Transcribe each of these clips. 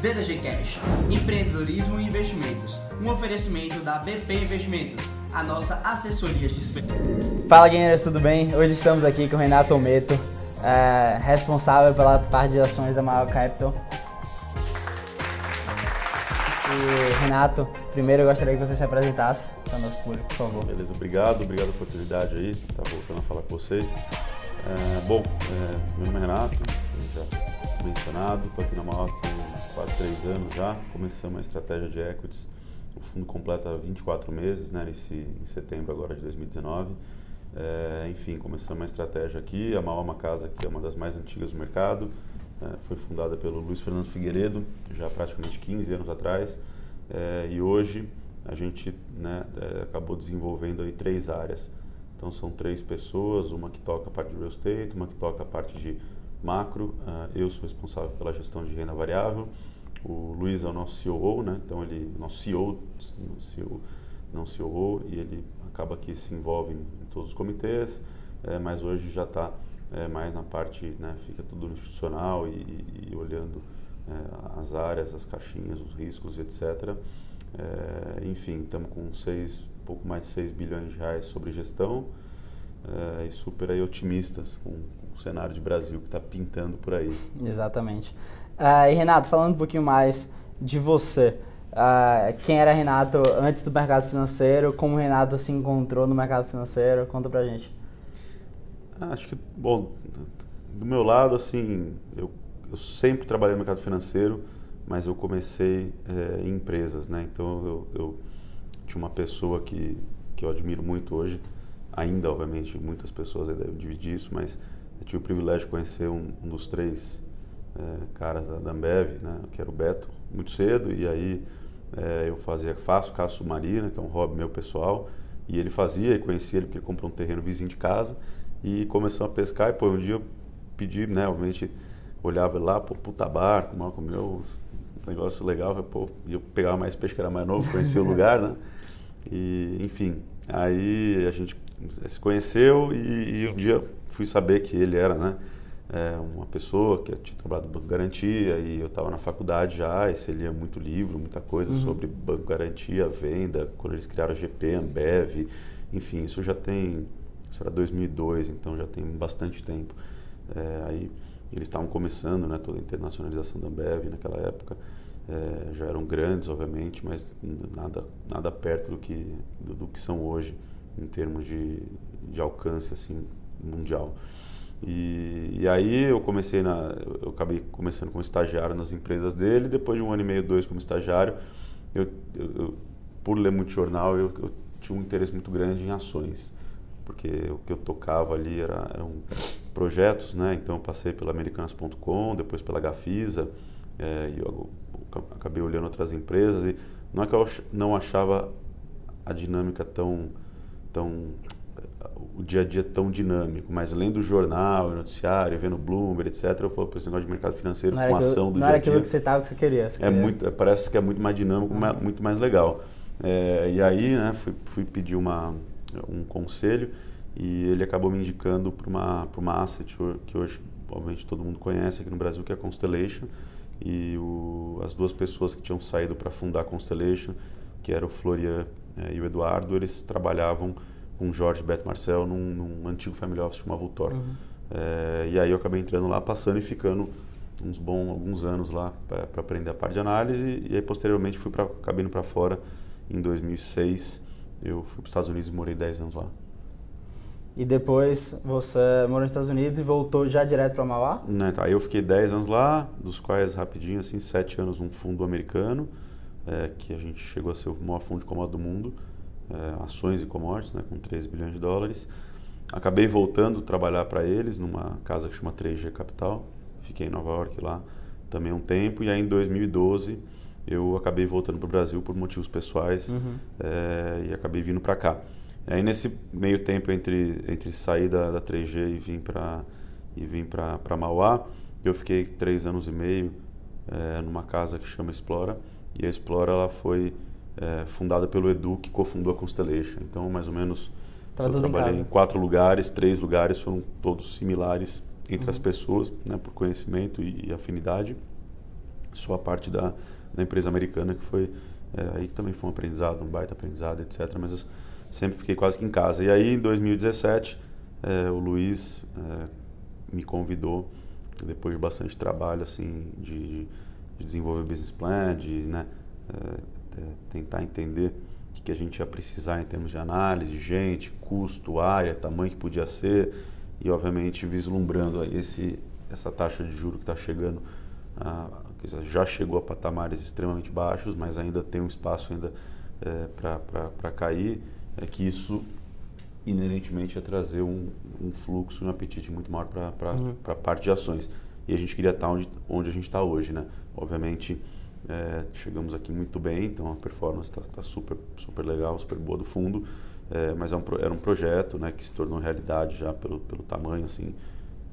DDG Cash, empreendedorismo e investimentos. Um oferecimento da BP Investimentos, a nossa assessoria de. Fala gamers, tudo bem? Hoje estamos aqui com o Renato Almeto, é, responsável pela parte de ações da Maior Capital. E Renato, primeiro eu gostaria que você se apresentasse para o nosso público, por favor. Beleza, obrigado, obrigado pela oportunidade aí, tá voltando a falar com vocês. É, bom, é, meu nome é Renato, já mencionado, estou aqui na Maior quase três anos já, começamos uma estratégia de equities, o fundo completa 24 meses, né, nesse, em setembro agora de 2019. É, enfim, começamos uma estratégia aqui, a Maior é uma casa que é uma das mais antigas do mercado, é, foi fundada pelo Luiz Fernando Figueiredo, já praticamente 15 anos atrás, é, e hoje a gente né, é, acabou desenvolvendo aí três áreas. Então são três pessoas, uma que toca a parte de real estate, uma que toca a parte de macro, uh, eu sou responsável pela gestão de renda variável, o Luiz é o nosso COO, né? então ele, nosso CEO, CEO não COO, e ele acaba que se envolve em, em todos os comitês, é, mas hoje já está é, mais na parte, né, fica tudo institucional e, e, e olhando é, as áreas, as caixinhas, os riscos, etc. É, enfim, estamos com seis, pouco mais de 6 bilhões de reais sobre gestão é, e super aí otimistas com, com, o cenário de Brasil que está pintando por aí. Exatamente. Uh, e Renato, falando um pouquinho mais de você, uh, quem era Renato antes do mercado financeiro, como o Renato se encontrou no mercado financeiro, conta pra gente. Acho que, bom, do meu lado, assim, eu, eu sempre trabalhei no mercado financeiro, mas eu comecei é, em empresas, né? Então eu, eu, tinha uma pessoa que, que eu admiro muito hoje, ainda, obviamente, muitas pessoas devem dividir isso, mas eu tive o privilégio de conhecer um, um dos três é, caras da, da Ambev, né? Que era o Beto, muito cedo, e aí é, eu fazia, faço caça submarina, que é um hobby meu pessoal, e ele fazia, e conhecia ele porque ele comprou um terreno vizinho de casa, e começou a pescar. E pô, um dia eu pedi, né, obviamente, olhava lá, pô, puta barco, mal comeu, um negócio legal, pô, e eu pegava mais peixe que era mais novo, conhecia o lugar, né? E, enfim, aí a gente se conheceu e, e, um dia fui saber que ele era, né? É, uma pessoa que tinha trabalhado no Banco Garantia e eu estava na faculdade já, e você lia muito livro, muita coisa uhum. sobre Banco Garantia, venda, quando eles criaram a GP, Ambev, enfim, isso já tem isso era 2002, então já tem bastante tempo. É, aí eles estavam começando, né, toda a internacionalização da Ambev naquela época. É, já eram grandes, obviamente, mas nada, nada perto do que, do, do que são hoje em termos de, de alcance assim, mundial. E, e, aí eu comecei na, eu acabei começando como estagiário nas empresas dele. Depois de um ano e meio, dois como estagiário, eu, eu, eu por ler muito jornal, eu, eu tinha um interesse muito grande em ações porque o que eu tocava ali era, eram projetos, né? Então eu passei pela Americanas.com, depois pela Gafisa, é, e eu acabei olhando outras empresas e não é que eu não achava a dinâmica tão, tão o dia a dia tão dinâmico, mas lendo o jornal, o noticiário, vendo Bloomberg, etc, eu falei, esse negócio de mercado financeiro com ação do dia a dia. Não era aquilo que você estava que você queria. Você é queria. muito, parece que é muito mais dinâmico, uhum. muito mais legal. É, e aí, né, fui, fui pedir uma um conselho e ele acabou me indicando para uma, uma asset que hoje, obviamente, todo mundo conhece aqui no Brasil, que é a Constellation. E o, as duas pessoas que tinham saído para fundar a Constellation, que era o Florian é, e o Eduardo, eles trabalhavam com Jorge Beto Marcel num, num antigo family office chamado Vultor. Uhum. É, e aí eu acabei entrando lá, passando e ficando uns bons alguns anos lá para aprender a parte de análise e aí posteriormente fui para acabei indo para fora em 2006 eu fui para os Estados Unidos e morei 10 anos lá. E depois você morou nos Estados Unidos e voltou já direto para Mauá? Não, tá. Aí eu fiquei 10 anos lá, dos quais rapidinho, assim, 7 anos num fundo americano, é, que a gente chegou a ser o maior fundo de commodities do mundo, é, ações e commodities, né, com 13 bilhões de dólares. Acabei voltando a trabalhar para eles numa casa que chama 3G Capital. Fiquei em Nova York lá também um tempo. E aí em 2012 eu acabei voltando para o Brasil por motivos pessoais uhum. é, e acabei vindo para cá. Aí nesse meio tempo entre, entre sair da, da 3G e vir para e vim para Mauá, eu fiquei três anos e meio é, numa casa que chama Explora e a Explora ela foi é, fundada pelo Edu que cofundou a Constellation. Então mais ou menos tá eu trabalhei em, em, quatro lugares, três lugares foram todos similares entre uhum. as pessoas, né, por conhecimento e, e afinidade só a parte da, da empresa americana que foi é, aí que também foi um aprendizado, um baita aprendizado, etc. Mas eu sempre fiquei quase que em casa. E aí, em 2017, é, o Luiz me convidou, depois de bastante trabalho, assim, de, de desenvolver business plan, de né, é, tentar entender o que, que a gente ia precisar em termos de análise, gente, custo, área, tamanho que podia ser e, obviamente, vislumbrando esse, essa taxa de juro que está chegando a já chegou a patamares extremamente baixos, mas ainda tem um espaço ainda é, para cair, é que isso inerentemente é trazer um, um fluxo, um apetite muito maior para uhum. a parte de ações. E a gente queria estar onde, onde a gente está hoje, né? Obviamente, é, chegamos aqui muito bem, então a performance está tá super, super legal, super boa do fundo, é, mas é um, era um projeto né, que se tornou realidade já pelo, pelo tamanho, assim,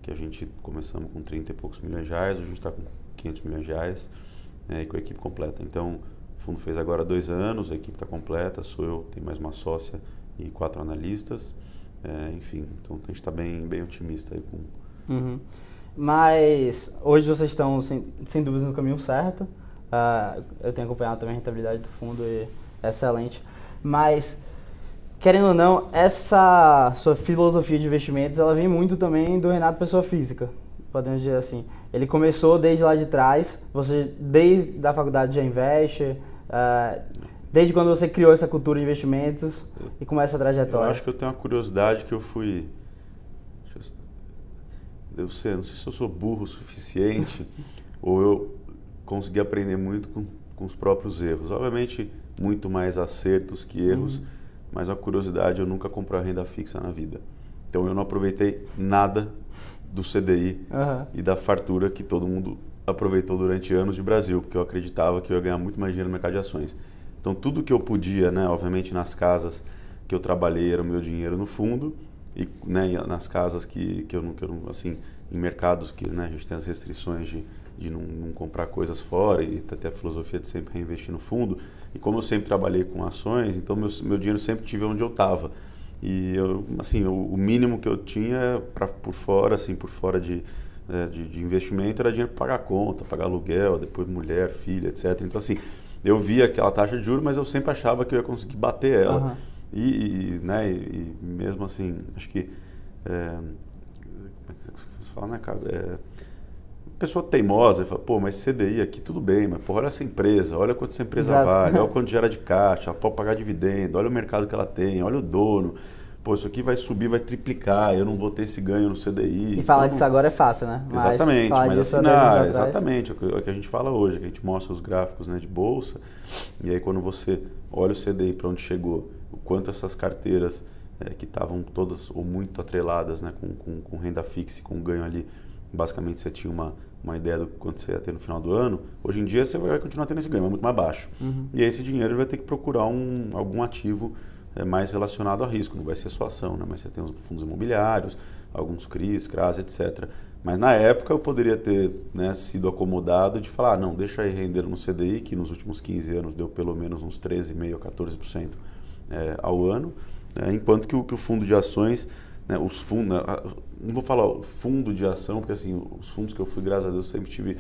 que a gente começamos com 30 e poucos milhões de reais, a gente está com 500 milhões de reais é, e com a equipe completa. Então, o fundo fez agora dois anos, a equipe está completa, sou eu, tem mais uma sócia e quatro analistas. É, enfim, então a gente está bem, bem otimista aí com... Uhum. Mas hoje vocês estão, sem, sem dúvida, no caminho certo. Uh, eu tenho acompanhado também a rentabilidade do fundo e é excelente. Mas, querendo ou não, essa sua filosofia de investimentos, ela vem muito também do Renato Pessoa Física, podemos dizer assim. Ele começou desde lá de trás, você desde a faculdade já investe, uh, desde quando você criou essa cultura de investimentos e começa a trajetória. Eu acho que eu tenho uma curiosidade que eu fui... Eu sei, não sei se eu sou burro o suficiente ou eu consegui aprender muito com, com os próprios erros. Obviamente, muito mais acertos que erros, uhum. mas a curiosidade, eu nunca comprei renda fixa na vida. Então eu não aproveitei nada do CDI uhum. e da fartura que todo mundo aproveitou durante anos de Brasil, porque eu acreditava que eu ia ganhar muito mais dinheiro no mercado de ações. Então, tudo que eu podia, né, obviamente nas casas que eu trabalhei, era o meu dinheiro no fundo, e né, nas casas que, que, eu não, que eu não, assim, em mercados que né, a gente tem as restrições de, de não, não comprar coisas fora e até a filosofia de sempre reinvestir no fundo. E como eu sempre trabalhei com ações, então meu, meu dinheiro sempre tive onde eu estava. E eu, assim, o, o mínimo que eu tinha para por fora, assim, por fora de, é, de, de, investimento era dinheiro para pagar conta, pagar aluguel, depois mulher, filha, etc. Então, assim, eu via aquela taxa de juros, mas eu sempre achava que eu ia conseguir bater ela. Uhum. E, e, né, e, mesmo assim, acho que. É, como é que você fala, né, cara? É, pessoa teimosa e fala, pô, mas CDI aqui tudo bem, mas porra, olha essa empresa, olha quanto essa empresa Exato. vale, olha quanto gera de caixa, pode pagar dividendo, olha o mercado que ela tem, olha o dono. Pô, isso aqui vai subir, vai triplicar, eu não vou ter esse ganho no CDI. E falar então, disso agora é fácil, né? Mas exatamente, mas assinar, exatamente, é o que a gente fala hoje, que a gente mostra os gráficos né, de bolsa, e aí quando você olha o CDI para onde chegou, o quanto essas carteiras é, que estavam todas ou muito atreladas né, com, com, com renda fixa, com ganho ali basicamente você tinha uma, uma ideia do quanto você ia ter no final do ano, hoje em dia você vai continuar tendo esse ganho, mas muito mais baixo. Uhum. E aí esse dinheiro vai ter que procurar um, algum ativo é, mais relacionado a risco, não vai ser só ação, né? mas você tem os fundos imobiliários, alguns CRIs, CRAS, etc. Mas na época eu poderia ter né, sido acomodado de falar, ah, não, deixa aí render no CDI, que nos últimos 15 anos deu pelo menos uns 13,5% a 14% é, ao ano, né? enquanto que o, que o fundo de ações né, os fundos, não vou falar fundo de ação, porque assim, os fundos que eu fui, graças a Deus, sempre tive,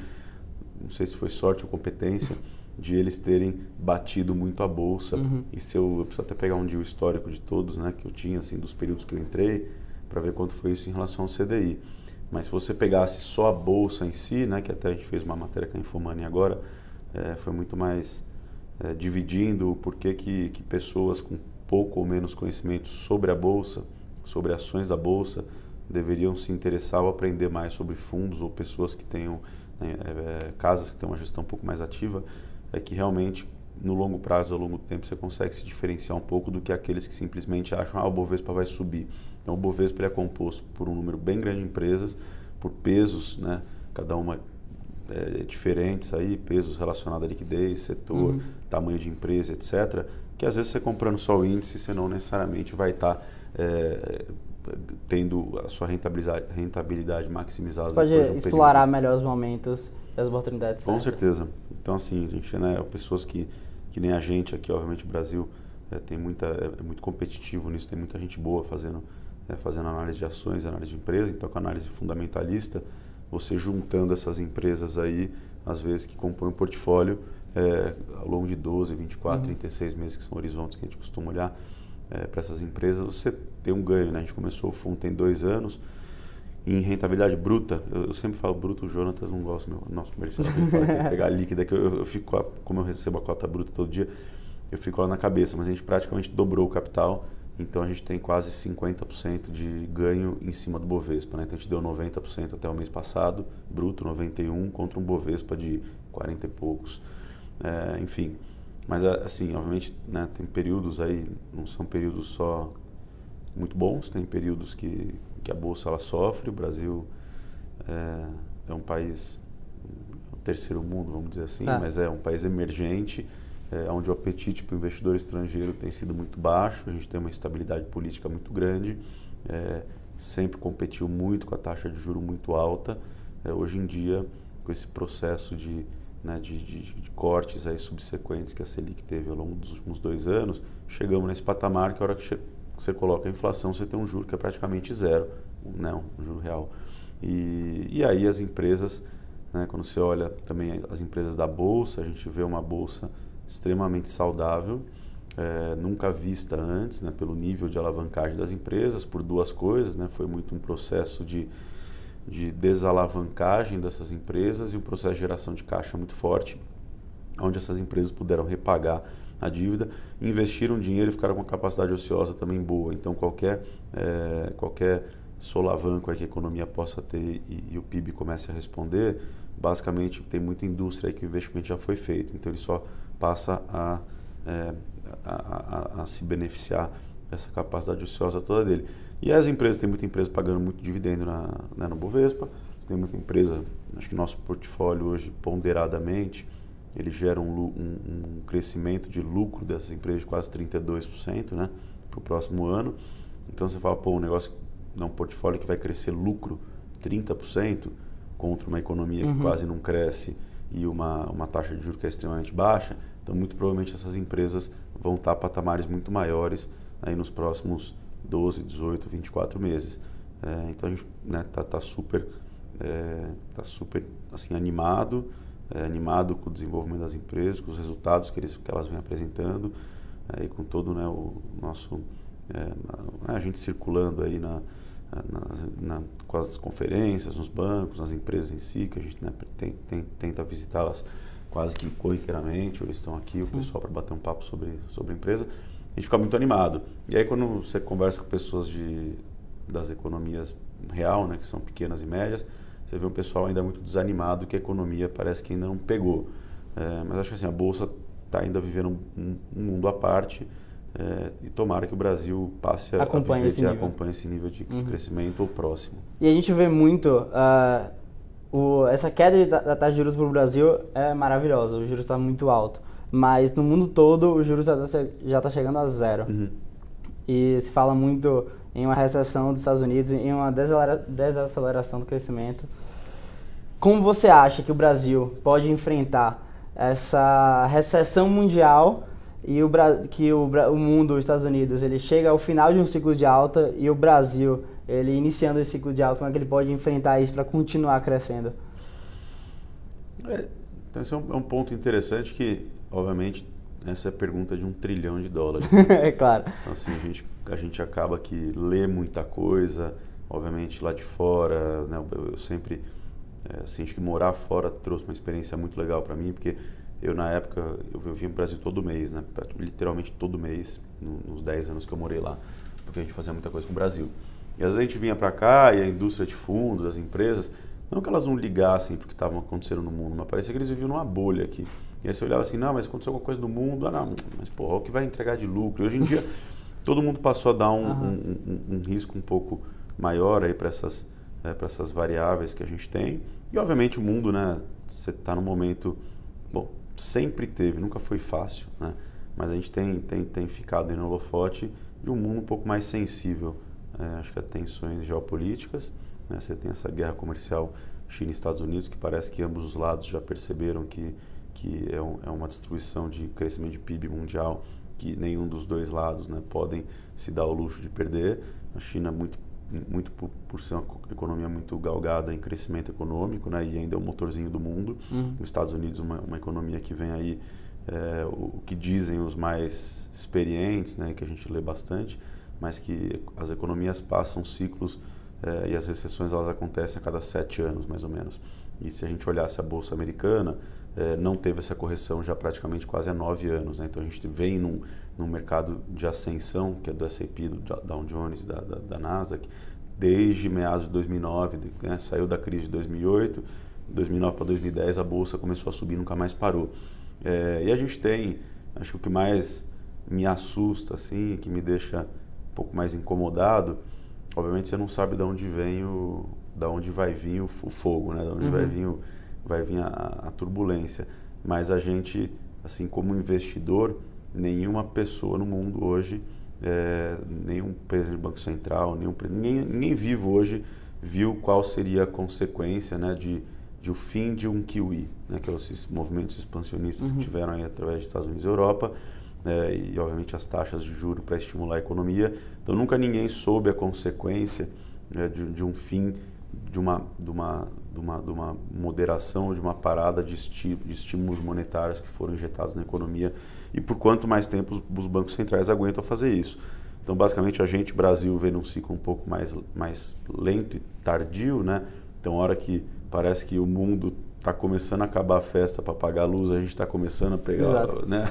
não sei se foi sorte ou competência, de eles terem batido muito a bolsa. Uhum. E se eu, eu preciso até pegar um dia o histórico de todos, né, que eu tinha, assim, dos períodos que eu entrei, para ver quanto foi isso em relação ao CDI. Mas se você pegasse só a bolsa em si, né, que até a gente fez uma matéria com a Infomani agora, é, foi muito mais é, dividindo o porquê que, que pessoas com pouco ou menos conhecimento sobre a bolsa sobre ações da bolsa deveriam se interessar ou aprender mais sobre fundos ou pessoas que tenham né, é, casas que têm uma gestão um pouco mais ativa, é que realmente no longo prazo, ao longo do tempo, você consegue se diferenciar um pouco do que aqueles que simplesmente acham ah, o Bovespa vai subir. Então, o Bovespa é composto por um número bem grande de empresas, por pesos, né, cada uma é, diferentes aí, pesos relacionados à liquidez, setor, uhum. tamanho de empresa, etc., que às vezes você comprando só o índice, você não necessariamente vai estar... Tá é, tendo a sua rentabilidade, rentabilidade maximizada. Você pode explorar período. melhor os momentos e as oportunidades. Com certeza. Então, assim, a gente, né, pessoas que, que nem a gente aqui, obviamente o Brasil é, tem muita, é, é, muito competitivo nisso, tem muita gente boa fazendo, é, fazendo análise de ações, análise de empresa, então com análise fundamentalista, você juntando essas empresas aí, às vezes, que compõem o portfólio é, ao longo de 12, 24, uhum. 36 meses, que são horizontes que a gente costuma olhar é, para essas empresas, você tem um ganho. Né? A gente começou o fundo tem dois anos, em rentabilidade bruta, eu, eu, sempre falo bruto, o Jonatas não gosta, meu, nosso comercial ele fala que tem que pegar líquida, que eu, eu, fico, como eu recebo a cota bruta todo dia, eu fico lá na cabeça, mas a gente praticamente dobrou o capital, então a gente tem quase 50% de ganho em cima do Bovespa, né? então a gente deu 90% até o mês passado, bruto 91 contra um Bovespa de 40 e poucos, é, enfim, mas assim, obviamente né, tem períodos aí, não são períodos só muito bons, tem períodos que que a bolsa ela sofre. O Brasil é, é um país um terceiro mundo, vamos dizer assim, é. mas é um país emergente, é, onde o apetite para o investidor estrangeiro tem sido muito baixo. A gente tem uma estabilidade política muito grande, é, sempre competiu muito com a taxa de juro muito alta. É, hoje em dia, com esse processo de né, de, de, de, cortes aí subsequentes que a Selic teve ao longo dos últimos dois anos, chegamos nesse patamar que a hora que você coloca a inflação, você tem um juro que é praticamente zero, né, um juro real. E, e aí as empresas, né, quando você olha também as empresas da Bolsa, a gente vê uma Bolsa extremamente saudável, é, nunca vista antes, né, pelo nível de alavancagem das empresas, por duas coisas, né, foi muito um processo de, de desalavancagem dessas empresas e um processo de geração de caixa muito forte, onde essas empresas puderam repagar a dívida, investiram dinheiro e ficaram com uma capacidade ociosa também boa. Então, qualquer, é, qualquer solavanco que a economia possa ter e, e, o PIB comece a responder, basicamente tem muita indústria aí que o investimento já foi feito. Então, ele só passa a, é, a, a, a se beneficiar dessa capacidade ociosa toda dele. E as empresas, tem muita empresa pagando muito dividendo na, né, no Bovespa, tem muita empresa, acho que nosso portfólio hoje, ponderadamente, ele gera um, um, um crescimento de lucro dessas empresas de quase 32% né, para o próximo ano. Então você fala, pô, um negócio, um portfólio que vai crescer lucro 30% contra uma economia uhum. que quase não cresce e uma, uma taxa de juros que é extremamente baixa. Então, muito provavelmente essas empresas vão estar patamares muito maiores aí nos próximos 12, 18, 24 meses. É, então, a gente está né, tá, tá super, é, tá super assim, animado é, animado com o desenvolvimento das empresas, com os resultados que, eles, que elas vêm apresentando é, e com todo né, o nosso é, né, a gente circulando aí na, na, na, com as conferências, nos bancos, nas empresas em si, que a gente né, tem, tem, tenta visitá-las quase que corriqueiramente, eles estão aqui, o pessoal para bater um papo sobre, sobre a empresa, a gente fica muito animado. E aí quando você conversa com pessoas de, das economias real, né, que são pequenas e médias, você vê um pessoal ainda muito desanimado que a economia parece que ainda não pegou. É, mas acho que assim, a Bolsa está ainda vivendo um, um, mundo à parte é, e tomara que o Brasil passe a, acompanhe a viver, esse acompanhe esse nível de, uhum. de, crescimento ou próximo. E a gente vê muito, uh, o, essa queda da, da taxa de juros para o Brasil é maravilhosa, o juros está muito alto. Mas no mundo todo o juros já está chegando a zero. Uhum. E se fala muito em uma recessão dos Estados Unidos, em uma desaceleração do crescimento. Como você acha que o Brasil pode enfrentar essa recessão mundial e o, que o, o mundo, os Estados Unidos, ele chega ao final de um ciclo de alta e o Brasil, ele iniciando esse ciclo de alta, como é que ele pode enfrentar isso para continuar crescendo? É, então esse é um, é um ponto interessante que, obviamente, essa é a pergunta de um trilhão de dólares. é claro. Então, assim, a gente, a gente acaba que lê muita coisa, obviamente lá de fora, né, eu, eu sempre, é, assim, que morar fora trouxe uma experiência muito legal para mim, porque eu na época, eu, eu para o Brasil todo mês, né, literalmente todo mês, no, nos 10 anos que eu morei lá, porque a gente fazia muita coisa com o Brasil. E às vezes a gente vinha para cá e a indústria de fundos, as empresas, não que elas não ligassem porque estavam acontecendo no mundo, mas parecia que eles viviam numa bolha aqui. E aí você olhava assim, não, mas aconteceu alguma coisa no mundo, ah não, mas porra, o que vai entregar de lucro? E hoje em dia todo mundo passou a dar um, uhum. um, um, um risco um pouco maior aí para essas, é, para essas variáveis que a gente tem. E obviamente o mundo, né, você está no momento, bom, sempre teve, nunca foi fácil, né? Mas a gente tem, tem, tem ficado no holofote de um mundo um pouco mais sensível, é, acho que a tensões geopolíticas, né? Você tem essa guerra comercial China e Estados Unidos, que parece que ambos os lados já perceberam que, que é, um, é uma destruição de crescimento de PIB mundial que nenhum dos dois lados né, podem se dar o luxo de perder. A China muito muito por, por, ser uma economia muito galgada em crescimento econômico, né? E ainda é o motorzinho do mundo. Uhum. Os Estados Unidos uma, uma economia que vem aí é, o, o, que dizem os mais experientes, né? Que a gente lê bastante, mas que as economias passam ciclos é, e as recessões elas acontecem a cada sete anos mais ou menos. E se a gente olhasse a bolsa americana, é, não teve essa correção já praticamente quase há nove anos. Né? Então a gente vem num, num mercado de ascensão, que é do S&P, do Dow Jones, da, da, da Nasdaq, desde meados de 2009, né? saiu da crise de 2008, 2009 para 2010 a bolsa começou a subir, nunca mais parou. É, e a gente tem, acho que o que mais me assusta, assim, que me deixa um pouco mais incomodado, obviamente você não sabe de onde vem o, da onde vai vir o, o fogo, né? Da onde uhum. vai vir, o, vai vir a, a, turbulência. Mas a gente, assim como investidor, nenhuma pessoa no mundo hoje, é, nenhum presidente do Banco Central, nenhum, ninguém, ninguém vivo hoje viu qual seria a consequência né, de, de o fim de um kiwi, né, que é os movimentos expansionistas uhum. que tiveram aí através dos Estados Unidos e Europa, é, e obviamente as taxas de juro para estimular a economia. Então nunca ninguém soube a consequência né, de, de um fim de uma, de uma, de uma, de uma moderação, de uma parada de, esti de estímulos monetários que foram injetados na economia e por quanto mais tempo os, os bancos centrais aguentam fazer isso. Então, basicamente, a gente, Brasil, vê num ciclo um pouco mais, mais lento e tardio, né? Então, a hora que parece que o mundo está começando a acabar a festa para apagar a luz, a gente está começando a pegar, Exato. né?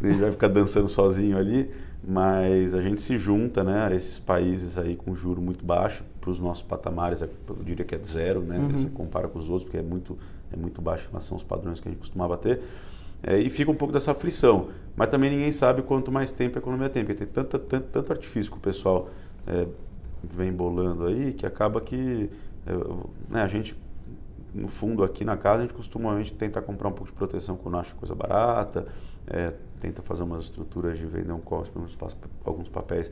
A gente vai ficar dançando sozinho ali mas a gente se junta né, a esses países aí com juro muito baixo, para os nossos patamares, é, eu diria que é de zero, né, uhum. você compara com os outros, porque é muito, é muito baixo em relação aos padrões que a gente costumava ter, é, e fica um pouco dessa aflição, mas também ninguém sabe quanto mais tempo a economia tem, porque tem tanto, tanto, tanto artifício que o pessoal é, vem bolando aí, que acaba que é, né, a gente no fundo aqui na casa a gente costuma tentar comprar um pouco de proteção quando acha coisa barata, é, tenta fazer umas estruturas de vender um cospe, alguns papéis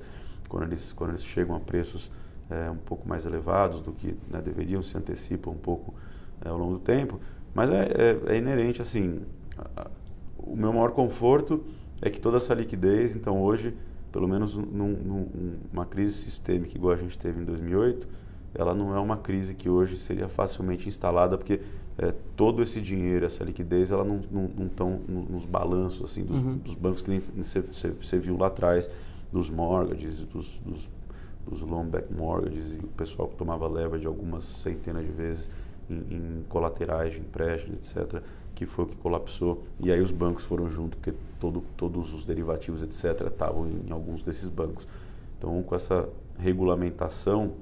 quando eles, quando eles chegam a preços é, um pouco mais elevados do que né, deveriam, se antecipam um pouco é, ao longo do tempo. Mas é, é, é inerente, assim, a, a, o meu maior conforto é que toda essa liquidez, então hoje, pelo menos num, numa crise sistêmica igual a gente teve em 2008, ela não é uma crise que hoje seria facilmente instalada, porque é, todo esse dinheiro, essa liquidez, ela não estão nos balanços assim, dos, uhum. dos bancos que você viu lá atrás, dos mortgages, dos, dos, dos long-back mortgages, e o pessoal que tomava leva de algumas centenas de vezes em, em colaterais de empréstimos, etc., que foi o que colapsou. E aí os bancos foram junto, porque todo, todos os derivativos, etc., estavam em, em alguns desses bancos. Então, com essa regulamentação,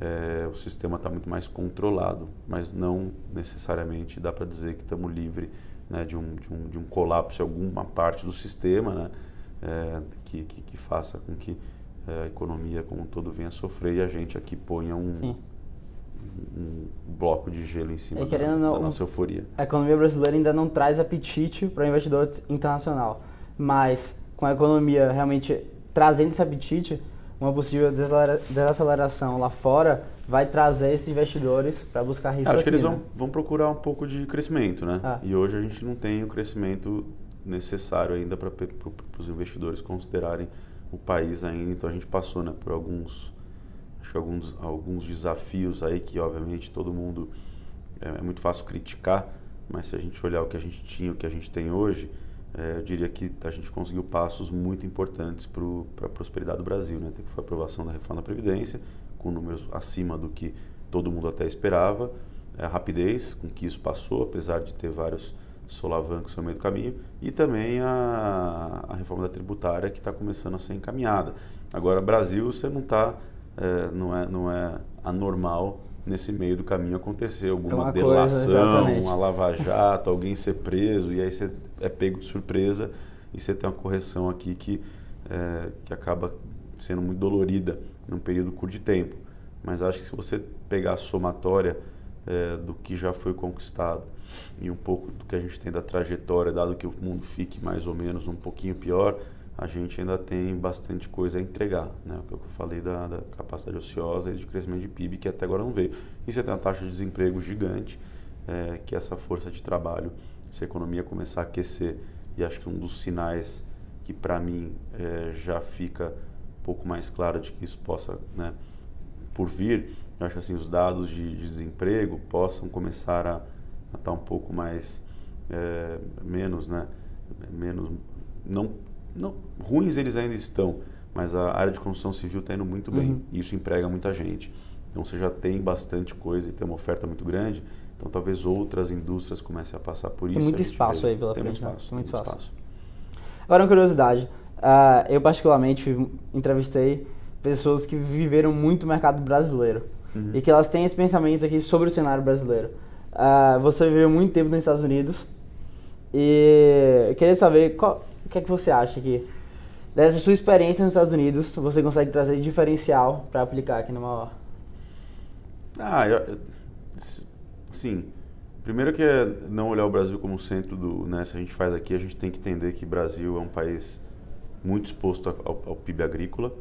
é, o sistema está muito mais controlado, mas não necessariamente dá para dizer que estamos livres né, de, um, de, um, de um colapso em alguma parte do sistema né, é, que, que, que, faça com que a economia como um todo venha a sofrer e a gente aqui ponha um, um bloco de gelo em cima da, não, da nossa euforia. A economia brasileira ainda não traz apetite para o investidor internacional, mas com a economia realmente trazendo esse apetite, uma possível desaceleração lá fora vai trazer esses investidores para buscar risco Acho aqui, que eles né? vão, vão procurar um pouco de crescimento, né? Ah. E hoje a gente não tem o crescimento necessário ainda para os investidores considerarem o país ainda. Então a gente passou né, por alguns, acho alguns, alguns desafios aí que obviamente todo mundo é, é muito fácil criticar, mas se a gente olhar o que a gente tinha, o que a gente tem hoje, é, eu diria que a gente conseguiu passos muito importantes para a prosperidade do Brasil. Né? Que foi a aprovação da reforma da Previdência, com números acima do que todo mundo até esperava, a rapidez com que isso passou, apesar de ter vários solavancos no meio do caminho, e também a, a reforma da tributária que está começando a ser encaminhada. Agora, Brasil, você não está, é, não, é, não é anormal nesse meio do caminho acontecer alguma é delação, coisa, uma lava-jato, alguém ser preso, e aí você é pego de surpresa e você tem uma correção aqui que, é, que acaba sendo muito dolorida num período curto de tempo. Mas acho que se você pegar a somatória é, do que já foi conquistado e um pouco do que a gente tem da trajetória, dado que o mundo fique mais ou menos um pouquinho pior, a gente ainda tem bastante coisa a entregar, né? O que eu falei da, da, capacidade ociosa e de crescimento de PIB que até agora não veio. E você tem uma taxa de desemprego gigante, é, que essa força de trabalho, se a economia começar a aquecer, e acho que um dos sinais que para mim é, já fica um pouco mais claro de que isso possa né, por vir, eu acho que assim, os dados de, de desemprego possam começar a estar tá um pouco mais, é, menos, né? Menos, não, não, ruins eles ainda estão, mas a área de construção civil está indo muito bem uhum. e isso emprega muita gente. Então você já tem bastante coisa e tem uma oferta muito grande, então talvez outras indústrias comecem a passar por isso. Tem muito espaço aí pela tem frente. Muito né? espaço, tem muito espaço. espaço. Agora uma curiosidade, uh, eu particularmente entrevistei pessoas que viveram muito o mercado brasileiro uhum. e que elas têm esse pensamento aqui sobre o cenário brasileiro. Uh, você viveu muito tempo nos Estados Unidos e eu queria saber qual, o que é que você acha que dessa sua experiência nos Estados Unidos você consegue trazer diferencial para aplicar aqui no Mauá? Ah, eu, sim. Primeiro que é não olhar o Brasil como centro do, né, se a gente faz aqui, a gente tem que entender que o Brasil é um país muito exposto ao, ao PIB agrícola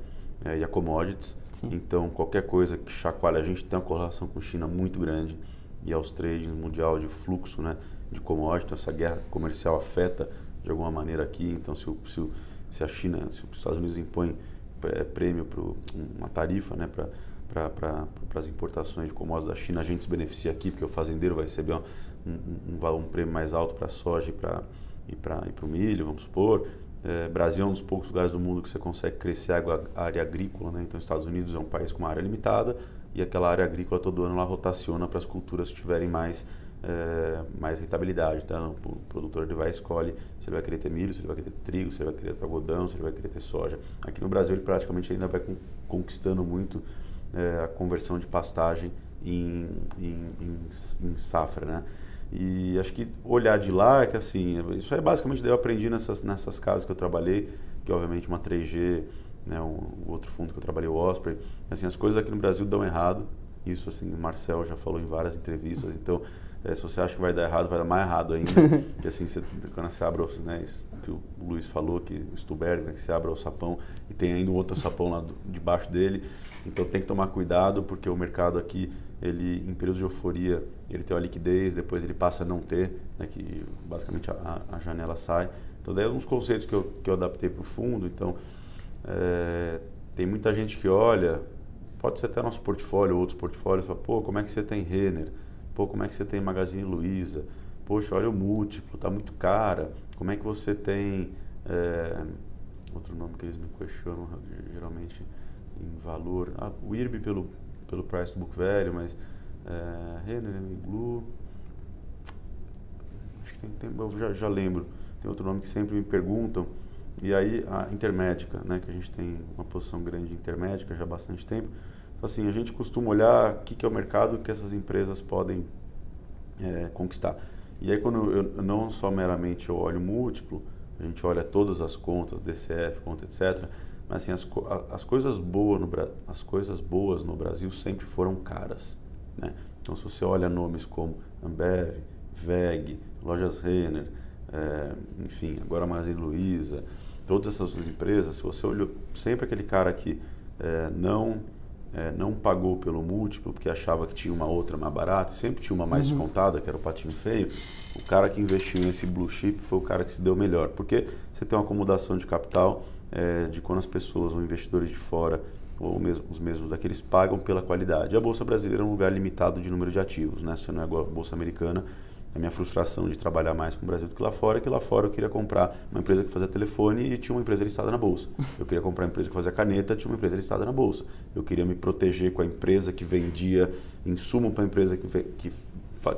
é, e a commodities. Sim. Então, qualquer coisa que chacoalha, a gente tem uma correlação com a China muito grande e aos trades mundial de fluxo né, de commodities. Então, essa guerra comercial afeta de alguma maneira aqui. Então, se, o, se, se a China, se os Estados Unidos impõem é, prêmio para uma tarifa né, para para as importações de commodities da China, a gente se beneficia aqui, porque o fazendeiro vai receber um, um, um, um prêmio mais alto para a soja e para e para o milho, vamos supor. É, Brasil é um dos poucos lugares do mundo que você consegue crescer a área agrícola, né? então Estados Unidos é um país com uma área limitada e aquela área agrícola todo ano ela rotaciona para as culturas que tiverem mais é, mais rentabilidade. Então, o produtor ele vai escolhe se ele vai querer ter milho, se ele vai querer ter trigo, se ele vai querer ter algodão, se ele vai querer ter soja. Aqui no Brasil ele praticamente ainda vai conquistando muito é, a conversão de pastagem em, em, em, em, safra, né? E acho que olhar de lá é que assim, isso é basicamente eu aprendi nessas, nessas casas que eu trabalhei, que obviamente uma 3G, né, um, outro fundo que eu trabalhei, o Osprey, assim, as coisas aqui no Brasil dão errado, isso assim, o Marcel já falou em várias entrevistas, então é, se você acha que vai dar errado, vai dar mais errado ainda, porque assim, você, quando você abre, né, isso que o Luiz falou, que o Stuberg, né, que você abre o sapão e tem ainda um outro sapão lá do, debaixo dele, então tem que tomar cuidado porque o mercado aqui, ele em períodos de euforia, ele tem uma liquidez, depois ele passa a não ter, né, que basicamente a, a janela sai. Então daí é uns conceitos que eu, que eu adaptei para o fundo. Então é, tem muita gente que olha, pode ser até nosso portfólio, outros portfólios, fala, pô, como é que você tem Renner? Pô, como é que você tem Magazine Luiza? Poxa, olha o múltiplo, tá muito cara. Como é que você tem é, outro nome que eles me questionam geralmente? em valor. Ah, o IRB pelo, pelo price do book velho, mas é, Renner, Glue, acho que tem, tem, eu já, já lembro. Tem outro nome que sempre me perguntam. E aí a Intermédica, né, que a gente tem uma posição grande de Intermédica já há bastante tempo. Então assim, a gente costuma olhar o que, que é o mercado que essas empresas podem é, conquistar. E aí quando eu não só meramente eu olho múltiplo, a gente olha todas as contas, DCF, conta, etc mas assim, as, as, coisas boas no, as coisas boas no Brasil sempre foram caras. Né? Então, se você olha nomes como Ambev, VEG, Lojas Renner, é, enfim, agora Magazine Luiza, todas essas empresas, se você olhou sempre aquele cara que é, não é, não pagou pelo múltiplo porque achava que tinha uma outra mais barata, sempre tinha uma mais uhum. contada, que era o patinho feio, o cara que investiu nesse blue chip foi o cara que se deu melhor, porque você tem uma acomodação de capital é, de quando as pessoas ou investidores de fora ou mesmo, os mesmos daqueles pagam pela qualidade. A bolsa brasileira é um lugar limitado de número de ativos, né? Você não é igual a bolsa americana. A minha frustração de trabalhar mais com o Brasil do que lá fora é que lá fora eu queria comprar uma empresa que fazia telefone e tinha uma empresa listada na bolsa. Eu queria comprar uma empresa que fazia caneta, tinha uma empresa listada na bolsa. Eu queria me proteger com a empresa que vendia insumo para a empresa que, que,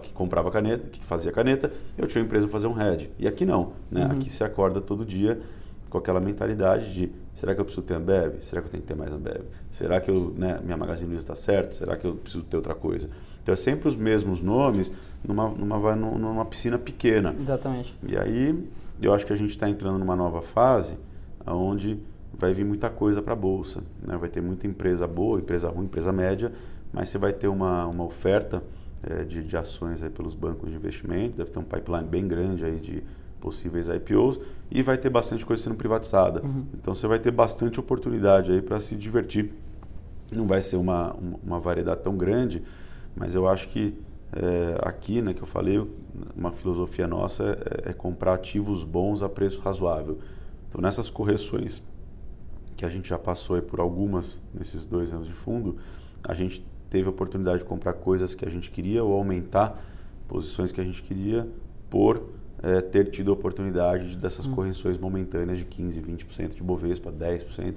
que, comprava caneta, que fazia caneta, eu tinha uma empresa para fazer um head. E aqui não, né? Uhum. Aqui se acorda todo dia com aquela mentalidade de será que eu preciso ter Ambev? Será que eu tenho que ter mais Ambev? Será que eu, né, minha Magazine Luiza está certo? Será que eu preciso ter outra coisa? Então é sempre os mesmos nomes numa, numa, numa piscina pequena. Exatamente. E aí eu acho que a gente está entrando numa nova fase onde vai vir muita coisa para a Bolsa. Né? Vai ter muita empresa boa, empresa ruim, empresa média, mas você vai ter uma, uma oferta é, de, de ações aí pelos bancos de investimento, deve ter um pipeline bem grande aí de possíveis IPOs e vai ter bastante coisa sendo privatizada. Uhum. Então você vai ter bastante oportunidade aí para se divertir. Não vai ser uma, uma variedade tão grande, mas eu acho que é, aqui, né, que eu falei, uma filosofia nossa é, é comprar ativos bons a preço razoável. Então nessas correções que a gente já passou por algumas nesses dois anos de fundo, a gente teve a oportunidade de comprar coisas que a gente queria ou aumentar posições que a gente queria por é, ter tido a oportunidade de, dessas hum. correções momentâneas de 15%, 20% de Bovespa, 10%.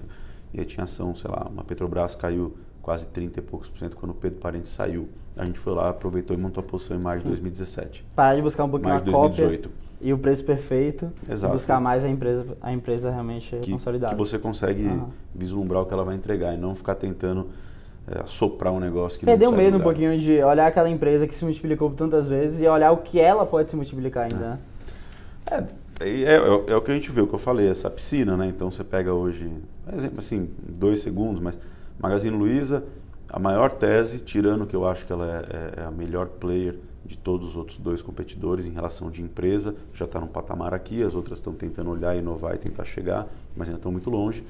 E aí tinha ação, sei lá, uma Petrobras caiu quase 30 e poucos por cento quando o Pedro Parente saiu. A gente foi lá, aproveitou e montou a posição em maio de 2017. Parar de buscar um pouquinho mais de 2018. e o preço perfeito Exato. buscar mais a empresa, a empresa realmente que, consolidada. Que você consegue uhum. vislumbrar o que ela vai entregar e não ficar tentando é, soprar um negócio que Perdeu não medo um pouquinho de olhar aquela empresa que se multiplicou por tantas vezes e olhar o que ela pode se multiplicar ainda. É. Né? É, é, é, é, o que a gente vê, o que eu falei, essa piscina, né? Então você pega hoje, exemplo assim, dois segundos, mas Magazine Luiza, a maior tese, tirando que eu acho que ela é, é, é a melhor player de todos os outros dois competidores em relação de empresa, já está num patamar aqui, as outras estão tentando olhar, inovar e tentar chegar, mas ainda estão muito longe.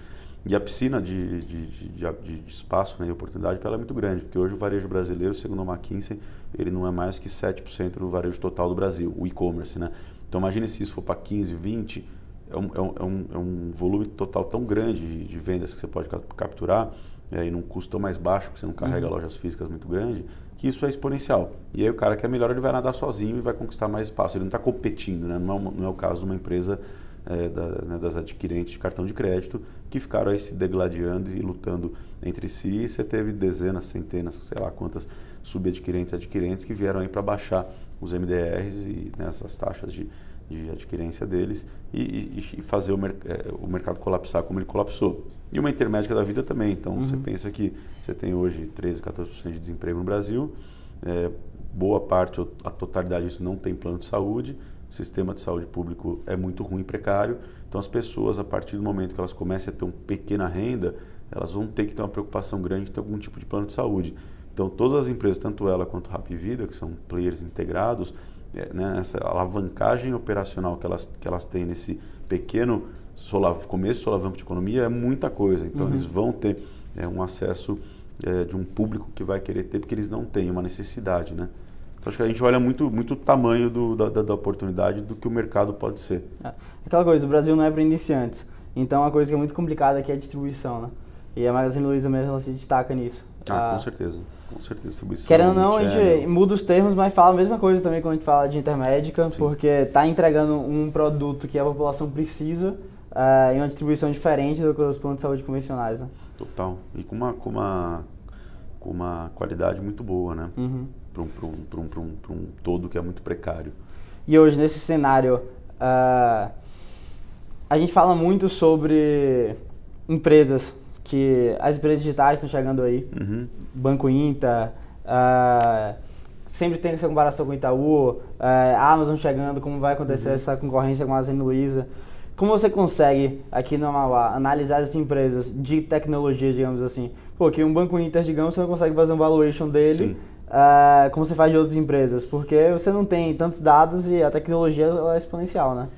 E a piscina de, de, de, de espaço né, e oportunidade para ela é muito grande, porque hoje o varejo brasileiro, segundo a McKinsey, ele não é mais que 7% do varejo total do Brasil, o e-commerce. Né? Então imagine se isso for para 15, 20, é um, é, um, é um volume total tão grande de, de vendas que você pode capturar é, e num custo mais baixo, porque você não carrega uhum. lojas físicas muito grandes, que isso é exponencial. E aí o cara que é melhor, ele vai nadar sozinho e vai conquistar mais espaço. Ele não está competindo, né? não, é, não é o caso de uma empresa é, da, né, das adquirentes de cartão de crédito que ficaram aí se degladiando e lutando entre si. E você teve dezenas, centenas, sei lá quantas subadquirentes e adquirentes que vieram aí para baixar os MDRs e nessas né, taxas de, de adquirência deles e, e, e fazer o, mer é, o, mercado colapsar como ele colapsou. E uma intermédica da vida também. Então uhum. você pensa que você tem hoje 13, 14% de desemprego no Brasil, é, boa parte, a totalidade disso não tem plano de saúde, o sistema de saúde público é muito ruim e precário. Então as pessoas, a partir do momento que elas comecem a ter uma pequena renda, elas vão ter que ter uma preocupação grande de ter algum tipo de plano de saúde. Então todas as empresas, tanto ela quanto a Rap Vida, que são players integrados, é, né, essa alavancagem operacional que elas, que elas têm nesse pequeno solav, começo solavanco de economia é muita coisa. Então uhum. eles vão ter é, um acesso é, de um público que vai querer ter, porque eles não têm uma necessidade, né? Então, acho que a gente olha muito, muito o tamanho do, da, da, oportunidade do que o mercado pode ser. É. Aquela coisa, o Brasil não é para iniciantes. Então, uma coisa que é muito complicada aqui é a distribuição, né? E a Magazine Luiza mesmo ela se destaca nisso. Ah, ah, com certeza. Com certeza. Distribuição, Querendo ou não, a gente muda os termos, mas fala a mesma coisa também quando a gente fala de intermédica, Sim. porque está entregando um produto que a população precisa uh, em uma distribuição diferente do que os planos de saúde convencionais, né? Total. E com uma, com uma, com uma qualidade muito boa, né? Uhum para um, um, um, um, um todo que é muito precário. E hoje, nesse cenário, uh, a gente fala muito sobre empresas, que as empresas digitais estão chegando aí, uhum. Banco Inter, uh, sempre tem essa comparação com o Itaú, uh, Amazon chegando, como vai acontecer uhum. essa concorrência com a Zen Luiza. Como você consegue, aqui no Mauá, analisar as empresas de tecnologia, digamos assim? Porque um Banco Inter, digamos, você não consegue fazer um valuation dele... Uh, como você faz de outras empresas, porque você não tem tantos dados e a tecnologia é exponencial, né?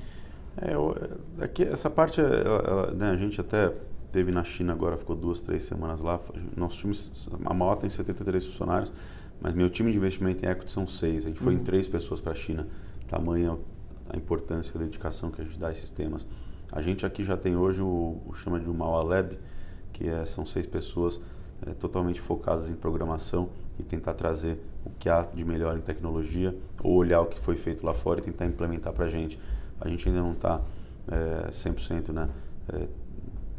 É, eu, aqui, essa parte, ela, ela, né, a gente até teve na China agora, ficou duas, três semanas lá. Nosso time, a maior tem 73 funcionários, mas meu time de investimento em equity são seis. A gente foi uhum. em três pessoas para a China. Tamanha a importância e a dedicação que a gente dá a esses temas. A gente aqui já tem hoje o, o chama de Umawa Lab, que é, são seis pessoas é, totalmente focadas em programação e tentar trazer o que há de melhor em tecnologia ou olhar o que foi feito lá fora e tentar implementar para a gente. A gente ainda não está é, 100%, né? É,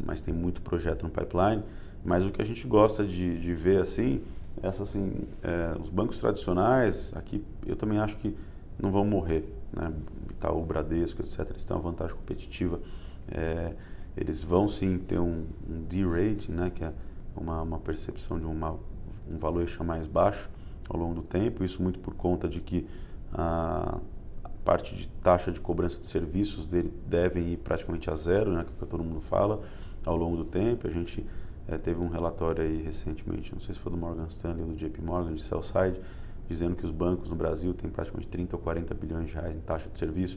mas tem muito projeto no pipeline. Mas o que a gente gosta de, de ver assim, essa, assim é, os bancos tradicionais, aqui eu também acho que não vão morrer. Né? Itaú, Bradesco, etc. Eles têm uma vantagem competitiva. É, eles vão sim ter um, um D-rating, né? que é uma, uma percepção de uma um valuation mais baixo ao longo do tempo, isso muito por conta de que a parte de taxa de cobrança de serviços dele devem ir praticamente a zero, né, que todo mundo fala, ao longo do tempo. A gente é, teve um relatório aí recentemente, não sei se foi do Morgan Stanley ou do JP Morgan, de Sellside, dizendo que os bancos no Brasil têm praticamente 30 ou 40 bilhões de reais em taxa de serviço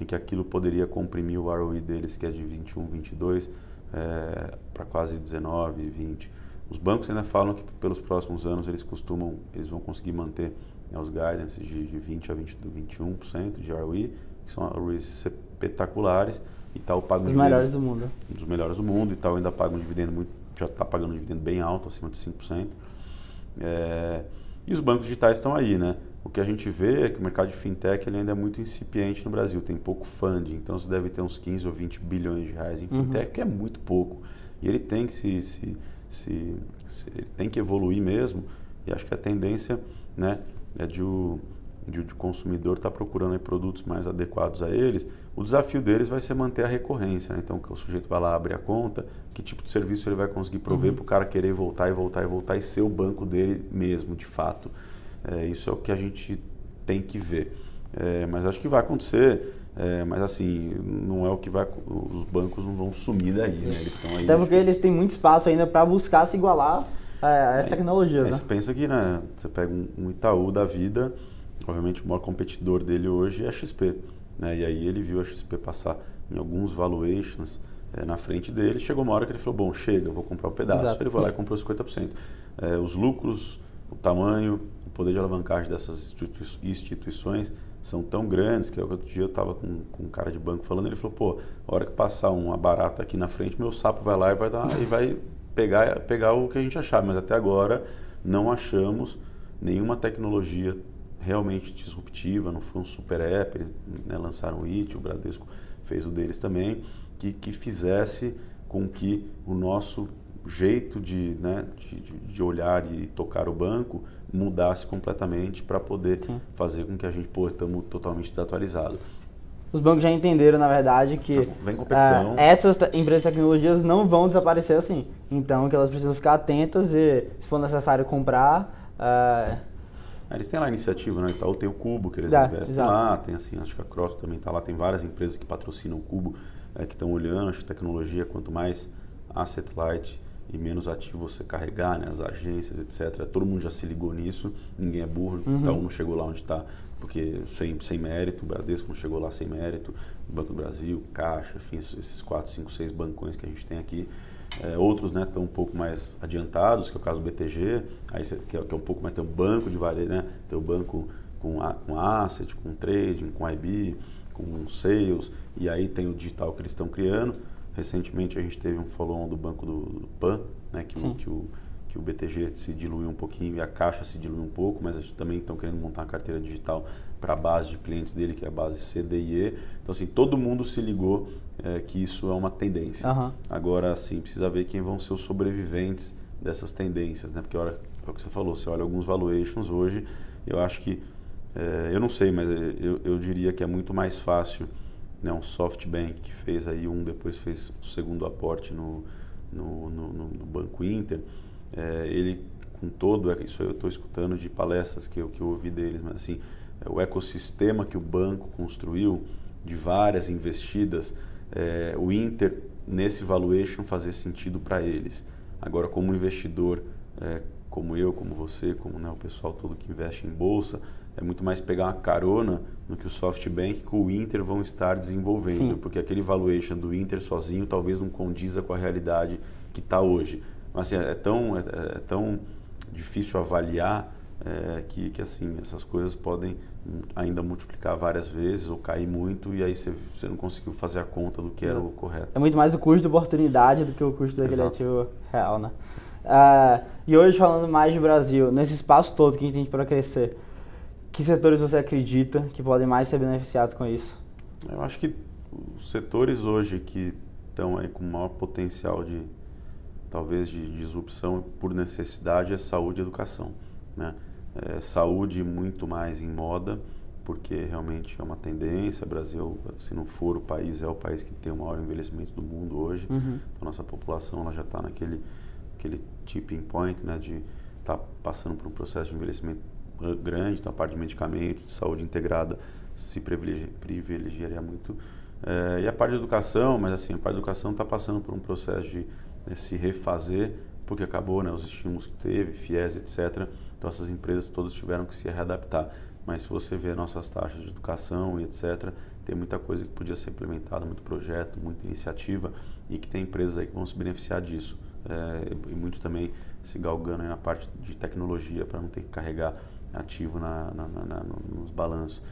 e que aquilo poderia comprimir o ROE deles, que é de 21, 22, é, para quase 19, 20. Os bancos ainda falam que pelos próximos anos eles costumam, eles vão conseguir manter né, os guidances de, de 20 a 20, 21% de ROE, que são ROEs espetaculares, e tal paga um Os melhores do mundo. Um dos melhores do mundo, e tal ainda paga um dividendo muito, já está pagando um dividendo bem alto, acima de 5%. É, e os bancos digitais estão aí, né? O que a gente vê é que o mercado de fintech ele ainda é muito incipiente no Brasil, tem pouco funding, então você deve ter uns 15 ou 20 bilhões de reais em uhum. fintech, uhum. que é muito pouco. E ele tem que se, se, se, se tem que evoluir mesmo, e acho que a tendência né, é de o, de o consumidor estar tá procurando produtos mais adequados a eles. O desafio deles vai ser manter a recorrência. Né? Então, o sujeito vai lá abrir a conta, que tipo de serviço ele vai conseguir prover uhum. para o cara querer voltar e voltar e voltar e ser o banco dele mesmo, de fato. É, isso é o que a gente tem que ver. É, mas acho que vai acontecer. É, mas assim, não é o que vai. Os bancos não vão sumir daí, né? Eles estão aí. Até porque eles têm muito espaço ainda para buscar se igualar a essa tecnologia. Né? Você pensa que né, você pega um Itaú da vida, obviamente o maior competidor dele hoje é a XP. Né? E aí ele viu a XP passar em alguns valuations é, na frente dele. Chegou uma hora que ele falou: Bom, chega, vou comprar um pedaço. Exato. Ele foi lá e comprou 50%. É, os lucros, o tamanho, poder de alavancagem dessas instituições são tão grandes que outro dia eu estava com, com um cara de banco falando, ele falou, pô, a hora que passar uma barata aqui na frente, meu sapo vai lá e vai dar e vai pegar, pegar o que a gente achar, mas até agora não achamos nenhuma tecnologia realmente disruptiva, não foi um super app, eles né, lançaram o IT, o Bradesco fez o deles também, que, que fizesse com que o nosso jeito de, né, de, de olhar e tocar o banco mudasse completamente para poder Sim. fazer com que a gente, pô, estamos totalmente desatualizados. Os bancos já entenderam, na verdade, que tá. Uh, essas empresas de tecnologias não vão desaparecer assim. Então, que elas precisam ficar atentas e, se for necessário comprar... Eles têm lá a iniciativa, né? Itaú tem o Cubo, que eles investem exato. lá, tem assim, acho que a Croto também está lá, tem várias empresas que patrocinam o Cubo, é, que estão olhando, acho que tecnologia, quanto mais asset light, e menos ativo você carregar, né, as agências, etc. Todo mundo já se ligou nisso, ninguém é burro, uhum. então não chegou lá onde está, porque sem, sem mérito, o Bradesco não chegou lá sem mérito, Banco do Brasil, Caixa, enfim, esses 4, 5, 6 bancões que a gente tem aqui. É, outros estão né, um pouco mais adiantados, que é o caso do BTG, aí você, que, é, que é um pouco mais, tem um banco de varejo, né, tem o banco com, a, com asset, com trading, com IB, com sales, e aí tem o digital que eles estão criando. Recentemente a gente teve um follow-on do banco do, do PAN, né, que, o, que, o, que o BTG se diluiu um pouquinho e a Caixa se diluiu um pouco, mas a gente também estão querendo montar uma carteira digital para a base de clientes dele, que é a base CDIE. Então, assim, todo mundo se ligou é, que isso é uma tendência. Uhum. Agora, assim, precisa ver quem vão ser os sobreviventes dessas tendências, né? Porque, olha, é o que você falou, você olha alguns valuations hoje, eu acho que, é, eu não sei, mas eu, eu diria que é muito mais fácil né, um SoftBank que fez aí um, depois fez o segundo aporte no, no, no, no Banco Inter. É, ele, com todo, é, isso eu estou escutando de palestras que eu, que eu ouvi deles, mas assim, é, o ecossistema que o banco construiu, de várias investidas, é, o Inter, nesse valuation, fazer sentido para eles. Agora, como investidor, é, como eu, como você, como né, o pessoal todo que investe em bolsa, é muito mais pegar uma carona no que o SoftBank com o Inter vão estar desenvolvendo, Sim. porque aquele valuation do Inter sozinho talvez não condiza com a realidade que está hoje. Mas assim, é, tão, é, é, tão difícil avaliar é, que, que assim essas coisas podem ainda multiplicar várias vezes ou cair muito e aí você, você não conseguiu fazer a conta do que era o correto. É muito mais o custo de oportunidade do que o custo daquele ativo real, né? Uh, e hoje falando mais de Brasil, nesse espaço todo que a gente tem para crescer, que setores você acredita que podem mais ser beneficiados com isso? Eu acho que os setores hoje que estão aí com maior potencial de talvez de disrupção por necessidade é saúde e educação, né? É, saúde muito mais em moda, porque realmente é uma tendência. O Brasil, se não for o país, é o país que tem o maior envelhecimento do mundo hoje. Uhum. Então, nossa população ela já está naquele aquele tipping point, né, de estar tá passando por um processo de envelhecimento grande, então a parte de medicamento, de saúde integrada se privilegia, privilegiaria muito. É, e a parte de educação, mas assim, a parte de educação está passando por um processo de né, se refazer, porque acabou, né, os estímulos que teve, FIES, etc. Então essas empresas todas tiveram que se readaptar. Mas se você vê nossas taxas de educação e etc., tem muita coisa que podia ser implementada, muito projeto, muita iniciativa e que tem empresas aí que vão se beneficiar disso. É, e muito também se galgando na parte de tecnologia para não ter que carregar ativo na, na, na, nos balanços.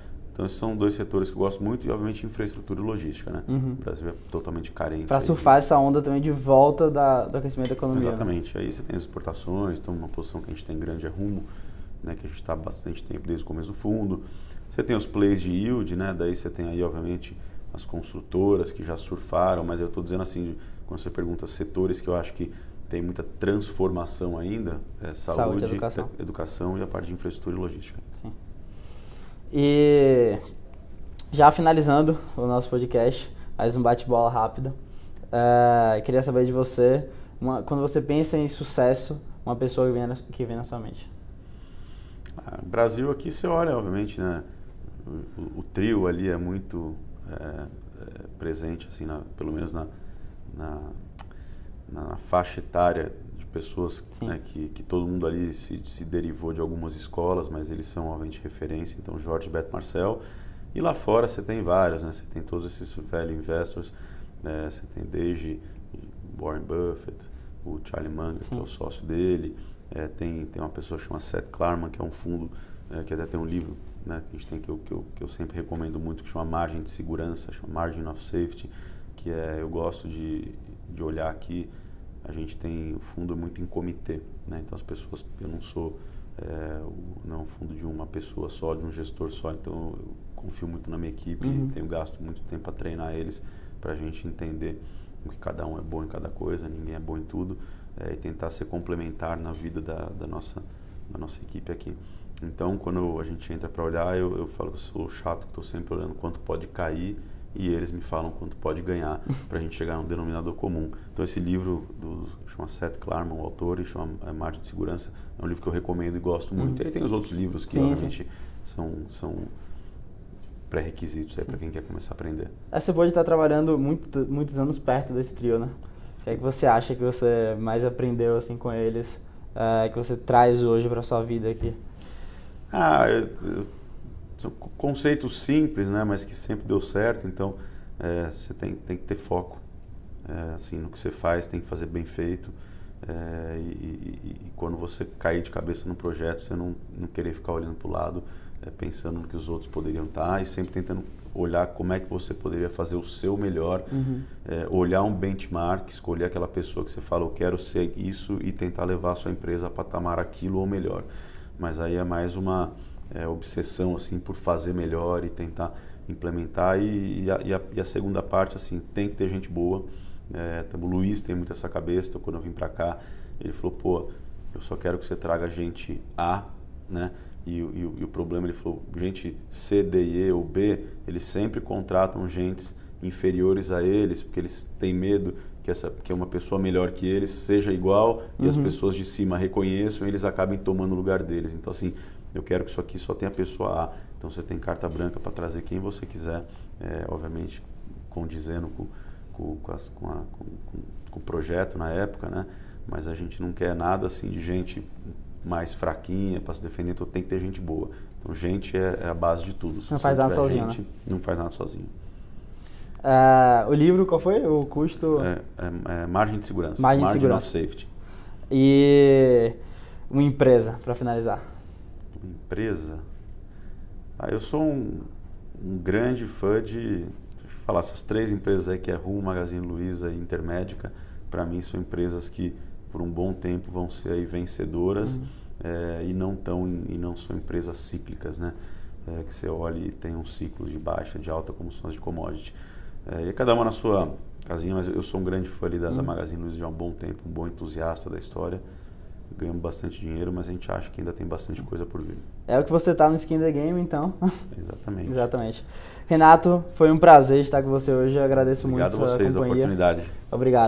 Então, esses são dois setores que eu gosto muito e, obviamente, infraestrutura e logística, né? Uhum. O Brasil é totalmente carente. Para surfar essa onda também de volta da, do aquecimento da economia. né? Exatamente. Aí você tem as exportações, então uma posição que a gente tem grande é rumo, né, que a gente está há bastante tempo desde o começo do fundo. Você tem os plays de yield, né? Daí você tem aí, obviamente, as construtoras que já surfaram, mas eu estou dizendo assim, quando você pergunta setores que eu acho que tem muita transformação ainda, é saúde, Saúde, educação. e- educação e a parte de infraestrutura e logística. Sim. E já finalizando o nosso podcast, mais um bate-bola rápido. É, queria saber de você, uma- quando você pensa em sucesso, uma pessoa que vem na, que vem na sua mente. Ah, Brasil aqui você olha, obviamente, né? O, o- o trio ali é muito é, é, presente, assim, na- pelo menos na, na, na faixa etária pessoas né, que, que todo mundo ali se, se derivou de algumas escolas, mas eles são, obviamente, referência. Então, Jorge Beto Marcel. E lá fora você tem vários, né? Você tem todos esses value investors, né? Você tem desde Warren Buffett, o Charlie Munger, que Sim. é o sócio dele. É, tem, tem uma pessoa chamada Seth Klarman, que é um fundo, é, que até tem um livro né, que a gente tem que eu, que, eu, que eu sempre recomendo muito, que chama Margem de Segurança, chama Margin of Safety, que é, eu gosto de, de olhar aqui, a gente tem o fundo é muito em comitê, né, então as pessoas, eu não sou, é, o, não é um fundo de uma pessoa só, de um gestor só, então eu confio muito na minha equipe Uhum. tenho gasto muito tempo para treinar eles, para a gente entender o que cada um é bom em cada coisa, ninguém é bom em tudo, é, e tentar ser complementar na vida da, da, nossa, da nossa equipe aqui. Então, quando a gente entra para olhar, eu, eu falo que eu sou chato, que estou sempre olhando quanto pode cair e eles me falam quanto pode ganhar para a gente chegar num denominador comum. Então, esse livro do chama Seth Klarman, o autor, e chama é, Margem de Segurança, é um livro que eu recomendo e gosto muito. Uhum. E aí tem os outros livros que, Sim, sim. obviamente, são, são pré-requisitos para quem quer começar a aprender. É, Você pode estar trabalhando muito, muitos anos perto desse trio, né? O que é que você acha que você mais aprendeu assim com eles, é, que você traz hoje para sua vida aqui? Ah, eu- eu- são co- conceitos simples, né, mas que sempre deu certo. Então, é, você tem, tem que ter foco, é, assim, no que você faz, tem que fazer bem feito. é, e, e- e quando você cair de cabeça no projeto, você não, não querer ficar olhando para o lado, é, pensando no que os outros poderiam estar e sempre tentando olhar como é que você poderia fazer o seu melhor, Uhum. é, olhar um benchmark, escolher aquela pessoa que você fala, eu quero ser isso e tentar levar a sua empresa a patamar aquilo ou melhor. Mas aí é mais uma é, obsessão assim por fazer melhor e tentar implementar e, e, a, e a- e a segunda parte assim tem que ter gente boa. É, o Luiz tem muito essa cabeça. Então, quando eu vim para cá, ele falou, pô, eu só quero que você traga gente A, né? E, o- problema, ele falou, gente C, D, E ou B, eles sempre contratam gentes inferiores a eles, porque eles têm medo que, essa, que uma pessoa melhor que eles seja igual e as Uhum. pessoas de cima reconheçam e eles acabem tomando o lugar deles. Então, assim, eu quero que isso aqui só tenha pessoa A. Então, você tem carta branca para trazer quem você quiser, é, obviamente condizendo com, com, com, as- com, a- com- o projeto na época, né? Mas a gente não quer nada assim de gente mais fraquinha para se defender, então tem que ter gente boa. Então, gente é, é a base de tudo. Se Não faz nada sozinho, né? gente, Não faz nada sozinho. É, o livro, qual foi? O custo? É, é- é margem de segurança. Margem de of segurança. safety. E uma empresa, para finalizar. Uma empresa. Ah, eu sou um, um grande fã de, deixa eu falar, essas três empresas aí que é Rumo, Magazine Luiza e Intermédica, para mim são empresas que por um bom tempo vão ser aí vencedoras Uhum. eh, e não tão e não são empresas cíclicas, né? Eh, que você olha e tem um ciclo de baixa, de alta, como são as de commodity. Eh, e cada uma na sua casinha, mas eu sou um grande fã ali da, da Uhum. Magazine Luiza já há um bom tempo, um bom entusiasta da história. Ganhamos bastante dinheiro, mas a gente acha que ainda tem bastante coisa por vir. É o que você tá no Skin the Game, então. Exatamente. Exatamente. Renato, foi um prazer estar com você hoje. Eu agradeço Obrigado a muito a sua vocês a companhia. oportunidade. Obrigado.